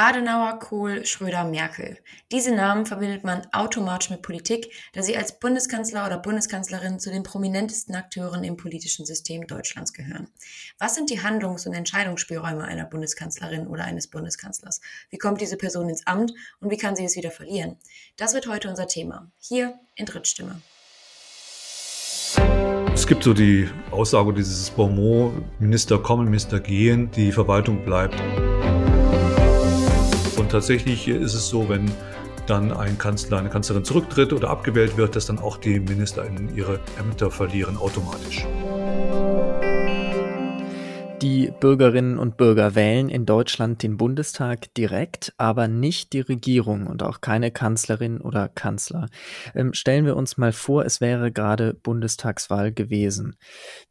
Adenauer, Kohl, Schröder, Merkel. Diese Namen verbindet man automatisch mit Politik, da sie als Bundeskanzler oder Bundeskanzlerin zu den prominentesten Akteuren im politischen System Deutschlands gehören. Was sind die Handlungs- und Entscheidungsspielräume einer Bundeskanzlerin oder eines Bundeskanzlers? Wie kommt diese Person ins Amt und wie kann sie es wieder verlieren? Das wird heute unser Thema. Hier in Drittstimme. Es gibt so die Aussage dieses Bonmot, Minister kommen, Minister gehen, die Verwaltung bleibt. Und tatsächlich ist es so, wenn dann ein Kanzler, eine Kanzlerin zurücktritt oder abgewählt wird, dass dann auch die MinisterInnen ihre Ämter verlieren automatisch. Die Bürgerinnen und Bürger wählen in Deutschland den Bundestag direkt, aber nicht die Regierung und auch keine Kanzlerin oder Kanzler. Ähm, stellen wir uns mal vor, es wäre gerade Bundestagswahl gewesen.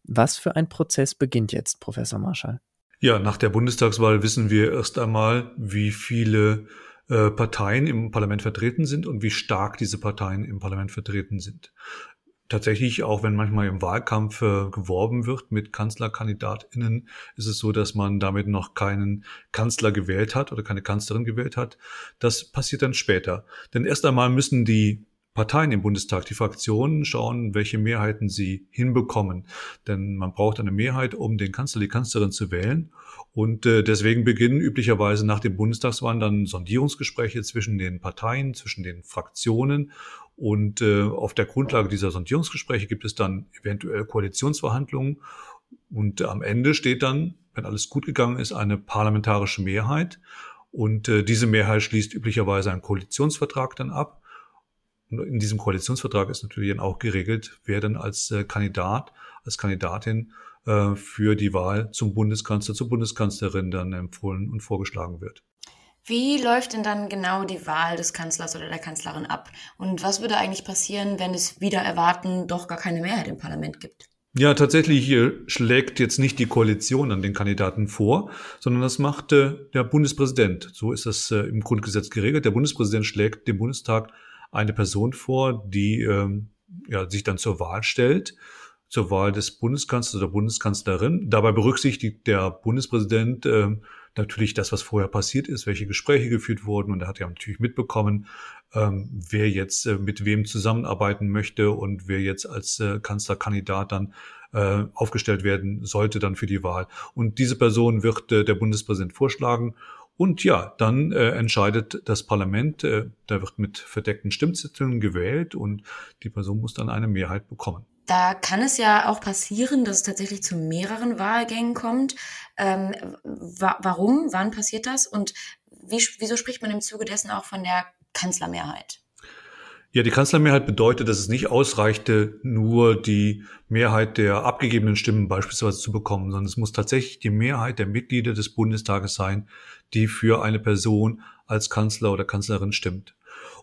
Was für ein Prozess beginnt jetzt, Professor Marschall? Ja, nach der Bundestagswahl wissen wir erst einmal, wie viele äh, Parteien im Parlament vertreten sind und wie stark diese Parteien im Parlament vertreten sind. Tatsächlich, auch wenn manchmal im Wahlkampf äh, geworben wird mit Kanzlerkandidatinnen, ist es so, dass man damit noch keinen Kanzler gewählt hat oder keine Kanzlerin gewählt hat. Das passiert dann später. Denn erst einmal müssen die Parteien im Bundestag, die Fraktionen schauen, welche Mehrheiten sie hinbekommen. Denn man braucht eine Mehrheit, um den Kanzler, die Kanzlerin zu wählen. Und äh, deswegen beginnen üblicherweise nach dem Bundestagswahl dann Sondierungsgespräche zwischen den Parteien, zwischen den Fraktionen. Und äh, auf der Grundlage dieser Sondierungsgespräche gibt es dann eventuell Koalitionsverhandlungen. Und am Ende steht dann, wenn alles gut gegangen ist, eine parlamentarische Mehrheit. Und äh, diese Mehrheit schließt üblicherweise einen Koalitionsvertrag dann ab in diesem Koalitionsvertrag ist natürlich dann auch geregelt, wer dann als äh, Kandidat, als Kandidatin äh, für die Wahl zum Bundeskanzler, zur Bundeskanzlerin dann empfohlen und vorgeschlagen wird. Wie läuft denn dann genau die Wahl des Kanzlers oder der Kanzlerin ab? Und was würde eigentlich passieren, wenn es wieder erwarten doch gar keine Mehrheit im Parlament gibt? Ja, tatsächlich hier schlägt jetzt nicht die Koalition an den Kandidaten vor, sondern das macht äh, der Bundespräsident. So ist das äh, im Grundgesetz geregelt. Der Bundespräsident schlägt dem Bundestag eine Person vor, die ähm, ja, sich dann zur Wahl stellt, zur Wahl des Bundeskanzlers oder Bundeskanzlerin. Dabei berücksichtigt der Bundespräsident ähm, natürlich das, was vorher passiert ist, welche Gespräche geführt wurden. Und er hat ja natürlich mitbekommen, ähm, wer jetzt äh, mit wem zusammenarbeiten möchte und wer jetzt als äh, Kanzlerkandidat dann äh, aufgestellt werden sollte dann für die Wahl. Und diese Person wird äh, der Bundespräsident vorschlagen und ja, dann äh, entscheidet das Parlament, äh, da wird mit verdeckten Stimmzetteln gewählt und die Person muss dann eine Mehrheit bekommen. Da kann es ja auch passieren, dass es tatsächlich zu mehreren Wahlgängen kommt. Ähm, wa warum? Wann passiert das? Und wie, wieso spricht man im Zuge dessen auch von der Kanzlermehrheit? Ja, die Kanzlermehrheit bedeutet, dass es nicht ausreichte, nur die Mehrheit der abgegebenen Stimmen beispielsweise zu bekommen, sondern es muss tatsächlich die Mehrheit der Mitglieder des Bundestages sein, die für eine Person als Kanzler oder Kanzlerin stimmt.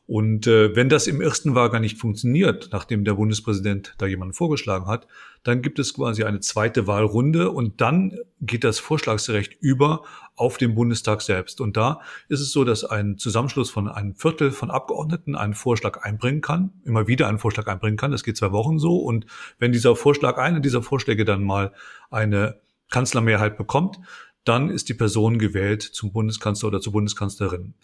Und äh, wenn das im ersten Wahlgang nicht funktioniert, nachdem der Bundespräsident da jemanden vorgeschlagen hat, dann gibt es quasi eine zweite Wahlrunde und dann geht das Vorschlagsrecht über auf den Bundestag selbst. Und da ist es so, dass ein Zusammenschluss von einem Viertel von Abgeordneten einen Vorschlag einbringen kann, immer wieder einen Vorschlag einbringen kann. Das geht zwei Wochen so. Und wenn dieser Vorschlag, einer dieser Vorschläge dann mal eine Kanzlermehrheit bekommt, dann ist die Person gewählt zum Bundeskanzler oder zur Bundeskanzlerin.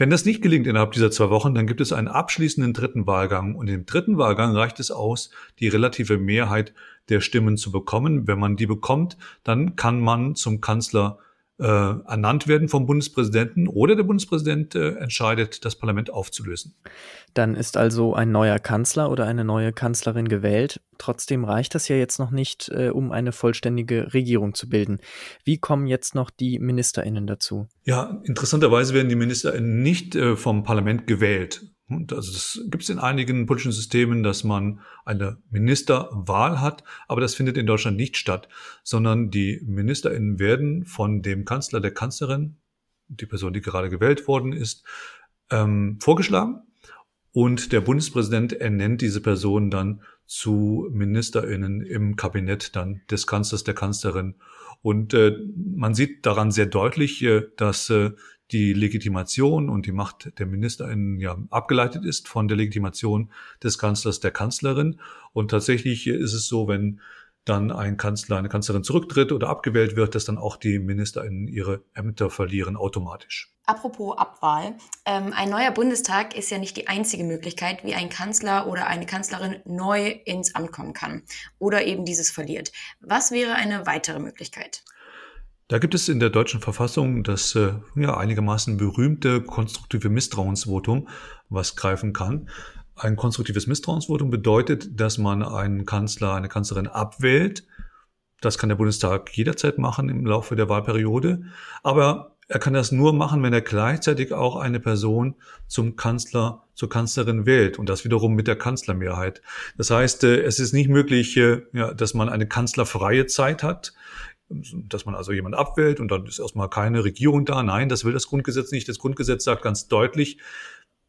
Wenn das nicht gelingt innerhalb dieser zwei Wochen, dann gibt es einen abschließenden dritten Wahlgang. Und im dritten Wahlgang reicht es aus, die relative Mehrheit der Stimmen zu bekommen. Wenn man die bekommt, dann kann man zum Kanzler äh, ernannt werden vom Bundespräsidenten oder der Bundespräsident äh, entscheidet, das Parlament aufzulösen. Dann ist also ein neuer Kanzler oder eine neue Kanzlerin gewählt. Trotzdem reicht das ja jetzt noch nicht, äh, um eine vollständige Regierung zu bilden. Wie kommen jetzt noch die Ministerinnen dazu? Ja, interessanterweise werden die Ministerinnen nicht äh, vom Parlament gewählt. Und also das gibt es in einigen politischen Systemen, dass man eine Ministerwahl hat, aber das findet in Deutschland nicht statt, sondern die MinisterInnen werden von dem Kanzler, der Kanzlerin, die Person, die gerade gewählt worden ist, ähm, vorgeschlagen. Und der Bundespräsident ernennt diese Person dann zu MinisterInnen im Kabinett dann des Kanzlers, der Kanzlerin. Und äh, man sieht daran sehr deutlich, äh, dass äh, die Legitimation und die Macht der MinisterInnen ja abgeleitet ist von der Legitimation des Kanzlers, der Kanzlerin. Und tatsächlich ist es so, wenn dann ein Kanzler, eine Kanzlerin zurücktritt oder abgewählt wird, dass dann auch die MinisterInnen ihre Ämter verlieren automatisch. Apropos Abwahl. Ähm, ein neuer Bundestag ist ja nicht die einzige Möglichkeit, wie ein Kanzler oder eine Kanzlerin neu ins Amt kommen kann oder eben dieses verliert. Was wäre eine weitere Möglichkeit? Da gibt es in der deutschen Verfassung das äh, ja, einigermaßen berühmte konstruktive Misstrauensvotum, was greifen kann. Ein konstruktives Misstrauensvotum bedeutet, dass man einen Kanzler, eine Kanzlerin abwählt. Das kann der Bundestag jederzeit machen im Laufe der Wahlperiode. Aber er kann das nur machen, wenn er gleichzeitig auch eine Person zum Kanzler, zur Kanzlerin wählt und das wiederum mit der Kanzlermehrheit. Das heißt, äh, es ist nicht möglich, äh, dass man eine kanzlerfreie Zeit hat, dass man also jemand abwählt und dann ist erstmal keine Regierung da. Nein, das will das Grundgesetz nicht. Das Grundgesetz sagt ganz deutlich,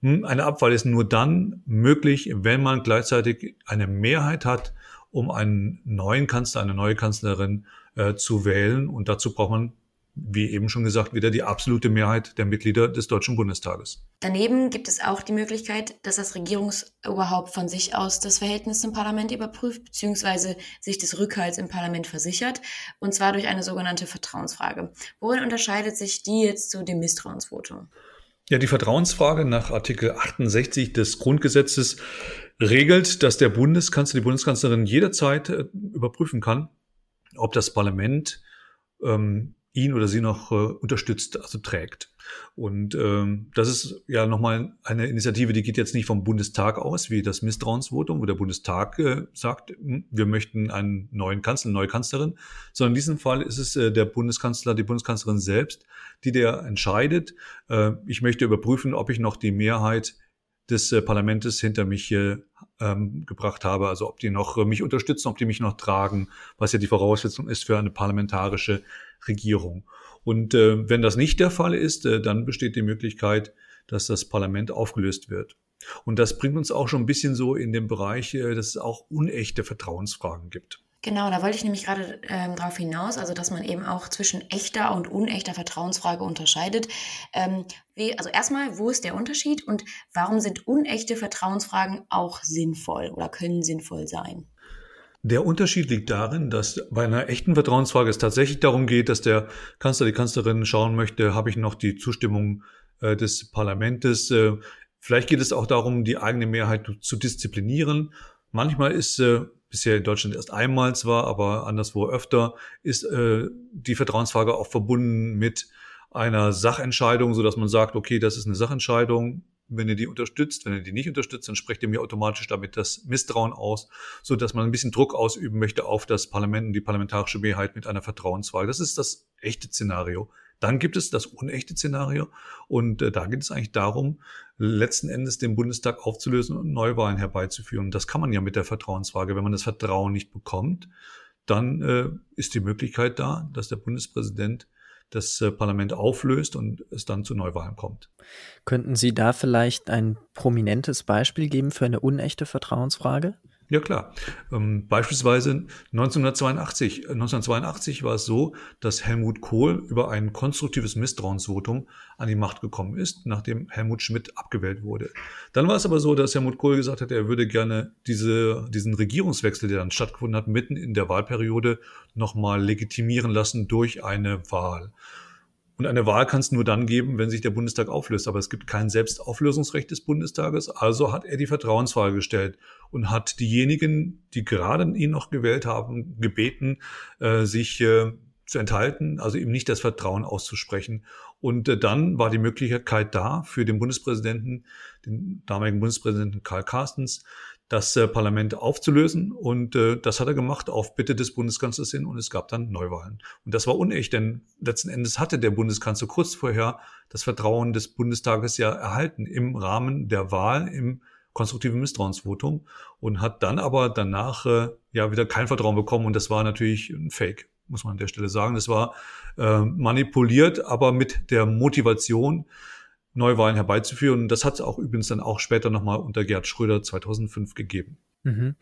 hm, eine Abwahl ist nur dann möglich, wenn man gleichzeitig eine Mehrheit hat, um einen neuen Kanzler, eine neue Kanzlerin äh, zu wählen. Und dazu braucht man wie eben schon gesagt, wieder die absolute Mehrheit der Mitglieder des Deutschen Bundestages. Daneben gibt es auch die Möglichkeit, dass das Regierungsoberhaupt von sich aus das Verhältnis zum Parlament überprüft, beziehungsweise sich des Rückhalts im Parlament versichert, und zwar durch eine sogenannte Vertrauensfrage. Worin unterscheidet sich die jetzt zu dem Misstrauensvotum? Ja, die Vertrauensfrage nach Artikel 68 des Grundgesetzes regelt, dass der Bundeskanzler, die Bundeskanzlerin jederzeit äh, überprüfen kann, ob das Parlament ähm, ihn oder sie noch äh, unterstützt, also trägt. Und ähm, das ist ja nochmal eine Initiative, die geht jetzt nicht vom Bundestag aus, wie das Misstrauensvotum, wo der Bundestag äh, sagt, hm, wir möchten einen neuen Kanzler, eine neue Kanzlerin, sondern in diesem Fall ist es äh, der Bundeskanzler, die Bundeskanzlerin selbst, die der entscheidet, äh, ich möchte überprüfen, ob ich noch die Mehrheit des äh, Parlaments hinter mich äh, gebracht habe, also ob die noch äh, mich unterstützen, ob die mich noch tragen, was ja die Voraussetzung ist für eine parlamentarische Regierung. Und äh, wenn das nicht der Fall ist, äh, dann besteht die Möglichkeit, dass das Parlament aufgelöst wird. Und das bringt uns auch schon ein bisschen so in den Bereich, äh, dass es auch unechte Vertrauensfragen gibt. Genau, da wollte ich nämlich gerade ähm, darauf hinaus, also dass man eben auch zwischen echter und unechter Vertrauensfrage unterscheidet. Ähm, wie, also erstmal, wo ist der Unterschied und warum sind unechte Vertrauensfragen auch sinnvoll oder können sinnvoll sein? Der Unterschied liegt darin, dass bei einer echten Vertrauensfrage es tatsächlich darum geht, dass der Kanzler, die Kanzlerin schauen möchte, habe ich noch die Zustimmung äh, des Parlamentes. Äh, vielleicht geht es auch darum, die eigene Mehrheit zu disziplinieren. Manchmal ist äh, bisher in Deutschland erst einmal zwar, aber anderswo öfter, ist äh, die Vertrauensfrage auch verbunden mit einer Sachentscheidung, so dass man sagt, okay, das ist eine Sachentscheidung, wenn ihr die unterstützt, wenn ihr die nicht unterstützt, dann sprecht ihr mir automatisch damit das Misstrauen aus, so dass man ein bisschen Druck ausüben möchte auf das Parlament und die parlamentarische Mehrheit mit einer Vertrauensfrage. Das ist das echte Szenario. Dann gibt es das unechte Szenario und äh, da geht es eigentlich darum, letzten Endes den Bundestag aufzulösen und Neuwahlen herbeizuführen. Das kann man ja mit der Vertrauensfrage. Wenn man das Vertrauen nicht bekommt, dann äh, ist die Möglichkeit da, dass der Bundespräsident das äh, Parlament auflöst und es dann zu Neuwahlen kommt. Könnten Sie da vielleicht ein prominentes Beispiel geben für eine unechte Vertrauensfrage? Ja klar. Ähm, beispielsweise 1982. 1982 war es so, dass Helmut Kohl über ein konstruktives Misstrauensvotum an die Macht gekommen ist, nachdem Helmut Schmidt abgewählt wurde. Dann war es aber so, dass Helmut Kohl gesagt hat, er würde gerne diese, diesen Regierungswechsel, der dann stattgefunden hat, mitten in der Wahlperiode nochmal legitimieren lassen durch eine Wahl. Und eine Wahl kann es nur dann geben, wenn sich der Bundestag auflöst. Aber es gibt kein Selbstauflösungsrecht des Bundestages. Also hat er die Vertrauensfrage gestellt und hat diejenigen, die gerade ihn noch gewählt haben, gebeten, äh, sich äh, zu enthalten, also ihm nicht das Vertrauen auszusprechen. Und äh, dann war die Möglichkeit da für den Bundespräsidenten, den damaligen Bundespräsidenten Karl Carstens, das äh, Parlament aufzulösen. Und äh, das hat er gemacht auf Bitte des Bundeskanzlers hin und es gab dann Neuwahlen. Und das war unecht, denn letzten Endes hatte der Bundeskanzler kurz vorher das Vertrauen des Bundestages ja erhalten im Rahmen der Wahl im konstruktiven Misstrauensvotum und hat dann aber danach äh, ja wieder kein Vertrauen bekommen und das war natürlich ein Fake, muss man an der Stelle sagen. Das war äh, manipuliert, aber mit der Motivation, Neuwahlen herbeizuführen. Und das hat es auch übrigens dann auch später nochmal unter Gerd Schröder 2005 gegeben. Mhm.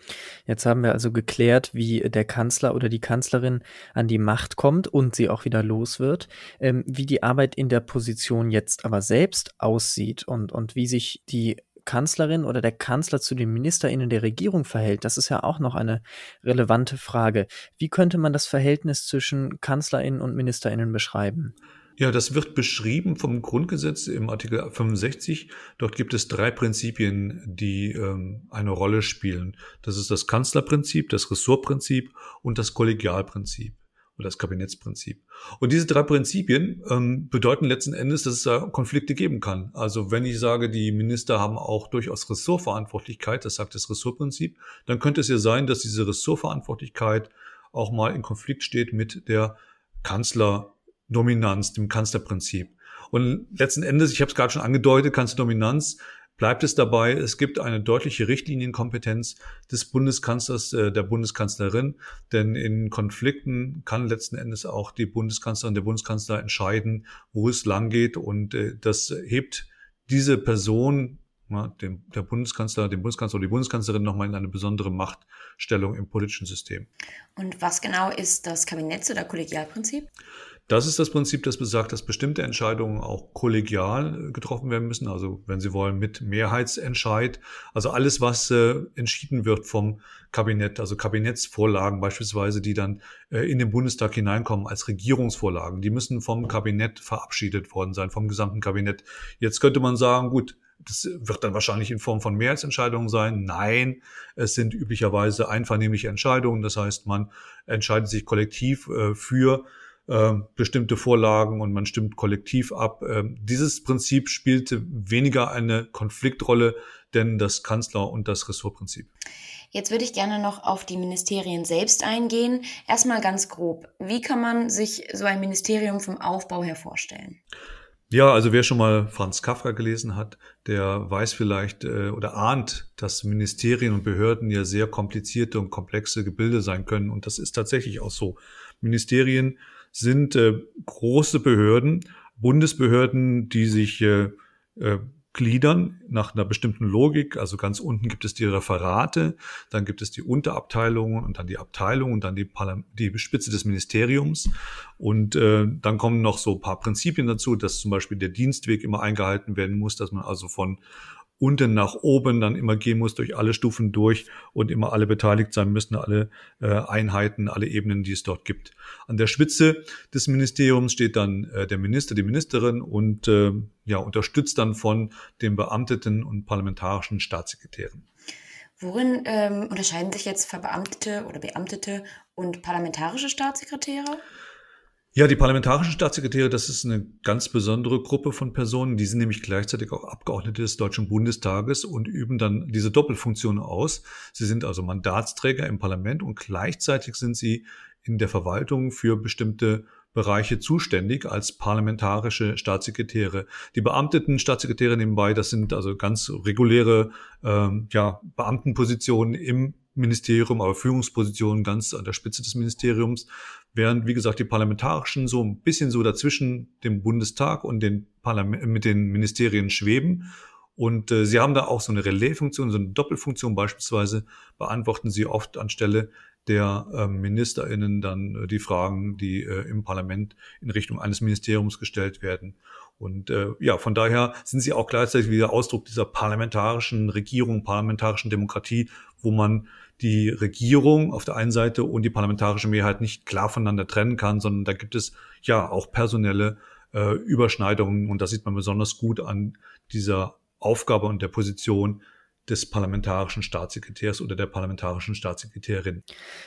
Jetzt haben wir also geklärt, wie der Kanzler oder die Kanzlerin an die Macht kommt und sie auch wieder los wird, ähm, wie die Arbeit in der Position jetzt aber selbst aussieht und, und wie sich die Kanzlerin oder der Kanzler zu den Ministerinnen der Regierung verhält, das ist ja auch noch eine relevante Frage. Wie könnte man das Verhältnis zwischen Kanzlerinnen und Ministerinnen beschreiben? Ja, das wird beschrieben vom Grundgesetz im Artikel 65. Dort gibt es drei Prinzipien, die ähm, eine Rolle spielen. Das ist das Kanzlerprinzip, das Ressortprinzip und das Kollegialprinzip oder das Kabinettsprinzip. Und diese drei Prinzipien ähm, bedeuten letzten Endes, dass es da Konflikte geben kann. Also wenn ich sage, die Minister haben auch durchaus Ressortverantwortlichkeit, das sagt das Ressortprinzip, dann könnte es ja sein, dass diese Ressortverantwortlichkeit auch mal in Konflikt steht mit der Kanzler Dominanz, dem Kanzlerprinzip. Und letzten Endes, ich habe es gerade schon angedeutet, Kanzlerdominanz bleibt es dabei, es gibt eine deutliche Richtlinienkompetenz des Bundeskanzlers, äh, der Bundeskanzlerin, denn in Konflikten kann letzten Endes auch die Bundeskanzlerin, der Bundeskanzler entscheiden, wo es lang geht und äh, das hebt diese Person, der Bundeskanzler, dem Bundeskanzler oder die Bundeskanzlerin nochmal in eine besondere Machtstellung im politischen System. Und was genau ist das Kabinetts- oder Kollegialprinzip? Das ist das Prinzip, das besagt, dass bestimmte Entscheidungen auch kollegial äh, getroffen werden müssen. Also wenn Sie wollen, mit Mehrheitsentscheid. Also alles, was äh, entschieden wird vom Kabinett, also Kabinettsvorlagen beispielsweise, die dann äh, in den Bundestag hineinkommen als Regierungsvorlagen, die müssen vom Kabinett verabschiedet worden sein, vom gesamten Kabinett. Jetzt könnte man sagen, gut, das wird dann wahrscheinlich in Form von Mehrheitsentscheidungen sein. Nein, es sind üblicherweise einvernehmliche Entscheidungen. Das heißt, man entscheidet sich kollektiv äh, für äh, bestimmte Vorlagen und man stimmt kollektiv ab. Ähm, dieses Prinzip spielte weniger eine Konfliktrolle, denn das Kanzler- und das Ressortprinzip. Jetzt würde ich gerne noch auf die Ministerien selbst eingehen. Erstmal ganz grob. Wie kann man sich so ein Ministerium vom Aufbau her vorstellen? Ja, also wer schon mal Franz Kafka gelesen hat, der weiß vielleicht äh, oder ahnt, dass Ministerien und Behörden ja sehr komplizierte und komplexe Gebilde sein können. Und das ist tatsächlich auch so. Ministerien sind äh, große Behörden, Bundesbehörden, die sich äh, äh, gliedern nach einer bestimmten Logik. Also ganz unten gibt es die Referate, dann gibt es die Unterabteilungen und dann die Abteilung und dann die, Parlam die Spitze des Ministeriums. Und äh, dann kommen noch so ein paar Prinzipien dazu, dass zum Beispiel der Dienstweg immer eingehalten werden muss, dass man also von unten nach oben dann immer gehen muss, durch alle Stufen durch und immer alle beteiligt sein müssen, alle äh, Einheiten, alle Ebenen, die es dort gibt. An der Spitze des Ministeriums steht dann äh, der Minister, die Ministerin und äh, ja, unterstützt dann von den Beamteten und parlamentarischen Staatssekretären. Worin ähm, unterscheiden sich jetzt Verbeamtete oder Beamtete und parlamentarische Staatssekretäre? Ja, die parlamentarischen Staatssekretäre, das ist eine ganz besondere Gruppe von Personen. Die sind nämlich gleichzeitig auch Abgeordnete des Deutschen Bundestages und üben dann diese Doppelfunktion aus. Sie sind also Mandatsträger im Parlament und gleichzeitig sind sie in der Verwaltung für bestimmte Bereiche zuständig als parlamentarische Staatssekretäre. Die beamteten Staatssekretäre nebenbei, das sind also ganz reguläre ähm, ja, Beamtenpositionen im Ministerium, aber Führungspositionen ganz an der Spitze des Ministeriums, während, wie gesagt, die parlamentarischen so ein bisschen so dazwischen dem Bundestag und den Parlament, mit den Ministerien schweben. Und äh, sie haben da auch so eine Relaisfunktion, so eine Doppelfunktion beispielsweise, beantworten sie oft anstelle der äh, MinisterInnen dann äh, die Fragen, die äh, im Parlament in Richtung eines Ministeriums gestellt werden. Und äh, ja, von daher sind sie auch gleichzeitig wieder Ausdruck dieser parlamentarischen Regierung, parlamentarischen Demokratie, wo man die Regierung auf der einen Seite und die parlamentarische Mehrheit nicht klar voneinander trennen kann, sondern da gibt es ja auch personelle äh, Überschneidungen und das sieht man besonders gut an dieser Aufgabe und der Position des parlamentarischen Staatssekretärs oder der parlamentarischen Staatssekretärin.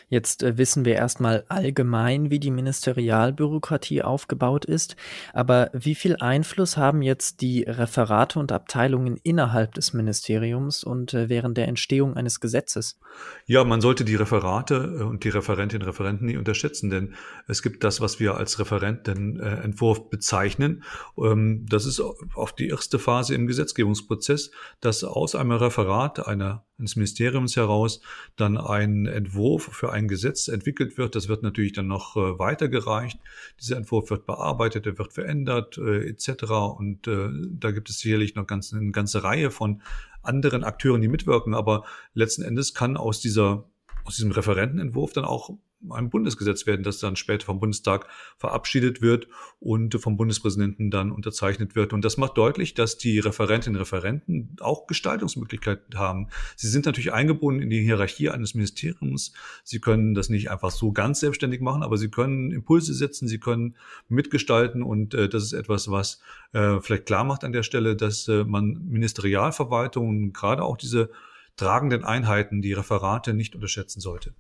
Jetzt äh, wissen wir erstmal allgemein, wie die Ministerialbürokratie aufgebaut ist, aber wie viel Einfluss haben jetzt die Referate und Abteilungen innerhalb des Ministeriums und äh, während der Entstehung eines Gesetzes? Ja, man sollte die Referate äh, und die Referentinnen und Referenten nie unterschätzen, denn es gibt das, was wir als Referentenentwurf bezeichnen. Ähm, das ist oft die erste Phase im Gesetzgebungsprozess, dass aus einem Referat Rat einer, eines Ministeriums heraus dann ein Entwurf für ein Gesetz entwickelt wird. Das wird natürlich dann noch äh, weitergereicht. Dieser Entwurf wird bearbeitet, er wird verändert äh, etc. Und äh, da gibt es sicherlich noch ganz, eine ganze Reihe von anderen Akteuren, die mitwirken. Aber letzten Endes kann aus dieser aus diesem Referentenentwurf dann auch ein Bundesgesetz werden, das dann später vom Bundestag verabschiedet wird und vom Bundespräsidenten dann unterzeichnet wird. Und das macht deutlich, dass die Referentinnen und Referenten auch Gestaltungsmöglichkeiten haben. Sie sind natürlich eingebunden in die Hierarchie eines Ministeriums. Sie können das nicht einfach so ganz selbstständig machen, aber sie können Impulse setzen, sie können mitgestalten und äh, das ist etwas, was äh, vielleicht klar macht an der Stelle, dass äh, man Ministerialverwaltung, gerade auch diese tragenden Einheiten, die Referate nicht unterschätzen sollte.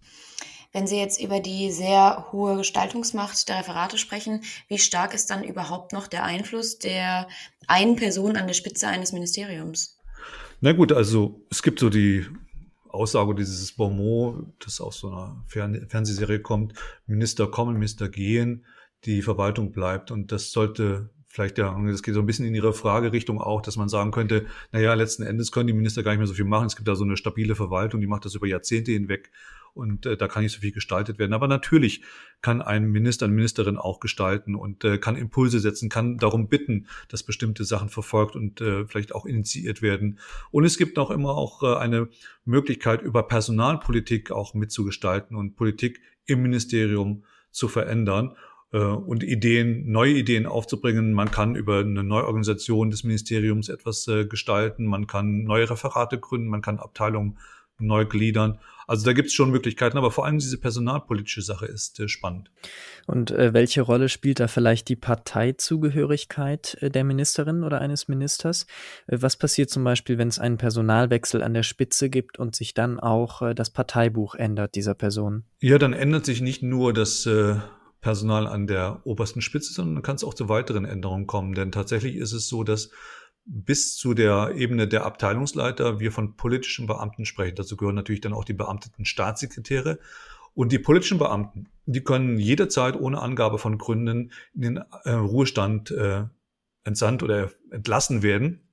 Wenn Sie jetzt über die sehr hohe Gestaltungsmacht der Referate sprechen, wie stark ist dann überhaupt noch der Einfluss der einen Person an der Spitze eines Ministeriums? Na gut, also es gibt so die Aussage dieses Bonmot, das aus so einer Fern Fernsehserie kommt, Minister kommen, Minister gehen, die Verwaltung bleibt. Und das sollte vielleicht ja, das geht so ein bisschen in Ihre Fragerichtung auch, dass man sagen könnte, naja, letzten Endes können die Minister gar nicht mehr so viel machen. Es gibt da so eine stabile Verwaltung, die macht das über Jahrzehnte hinweg und äh, da kann nicht so viel gestaltet werden. Aber natürlich kann ein Minister, eine Ministerin auch gestalten und äh, kann Impulse setzen, kann darum bitten, dass bestimmte Sachen verfolgt und äh, vielleicht auch initiiert werden. Und es gibt auch immer auch äh, eine Möglichkeit, über Personalpolitik auch mitzugestalten und Politik im Ministerium zu verändern. Äh, und Ideen, neue Ideen aufzubringen. Man kann über eine Neuorganisation des Ministeriums etwas äh, gestalten, man kann neue Referate gründen, man kann Abteilungen neu gliedern. Also da gibt es schon Möglichkeiten, aber vor allem diese personalpolitische Sache ist äh, spannend. Und äh, welche Rolle spielt da vielleicht die Parteizugehörigkeit äh, der Ministerin oder eines Ministers? Was passiert zum Beispiel, wenn es einen Personalwechsel an der Spitze gibt und sich dann auch das Parteibuch ändert dieser Person? Ja, dann ändert sich nicht nur das Personal an der obersten Spitze, sondern kann es auch zu weiteren Änderungen kommen. Denn tatsächlich ist es so, dass bis zu der Ebene der Abteilungsleiter wir von politischen Beamten sprechen. Dazu gehören natürlich dann auch die beamteten Staatssekretäre. Und die politischen Beamten, die können jederzeit ohne Angabe von Gründen in den äh, Ruhestand äh, entsandt oder entlassen werden.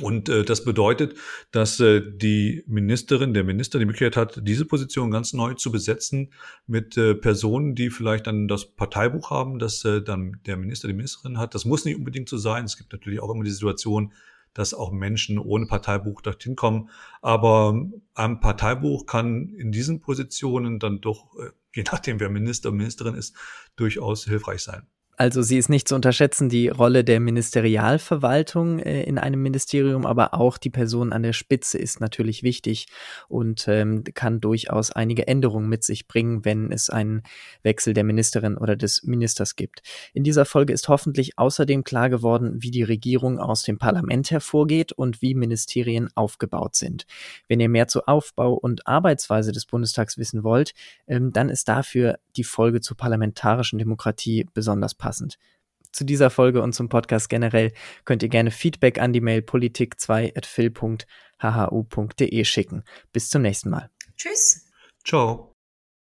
Und äh, das bedeutet, dass äh, die Ministerin, der Minister die Möglichkeit hat, diese Position ganz neu zu besetzen mit äh, Personen, die vielleicht dann das Parteibuch haben, das äh, dann der Minister, die Ministerin hat. Das muss nicht unbedingt so sein. Es gibt natürlich auch immer die Situation, dass auch Menschen ohne Parteibuch dorthin kommen. Aber ein Parteibuch kann in diesen Positionen dann doch, äh, je nachdem wer Minister, Ministerin ist, durchaus hilfreich sein. Also sie ist nicht zu unterschätzen, die Rolle der Ministerialverwaltung äh, in einem Ministerium, aber auch die Person an der Spitze ist natürlich wichtig und ähm, kann durchaus einige Änderungen mit sich bringen, wenn es einen Wechsel der Ministerin oder des Ministers gibt. In dieser Folge ist hoffentlich außerdem klar geworden, wie die Regierung aus dem Parlament hervorgeht und wie Ministerien aufgebaut sind. Wenn ihr mehr zu Aufbau und Arbeitsweise des Bundestags wissen wollt, ähm, dann ist dafür die Folge zur parlamentarischen Demokratie besonders passend passend. Zu dieser Folge und zum Podcast generell könnt ihr gerne Feedback an die Mail politik2.phil.hhu.de schicken. Bis zum nächsten Mal. Tschüss. Ciao.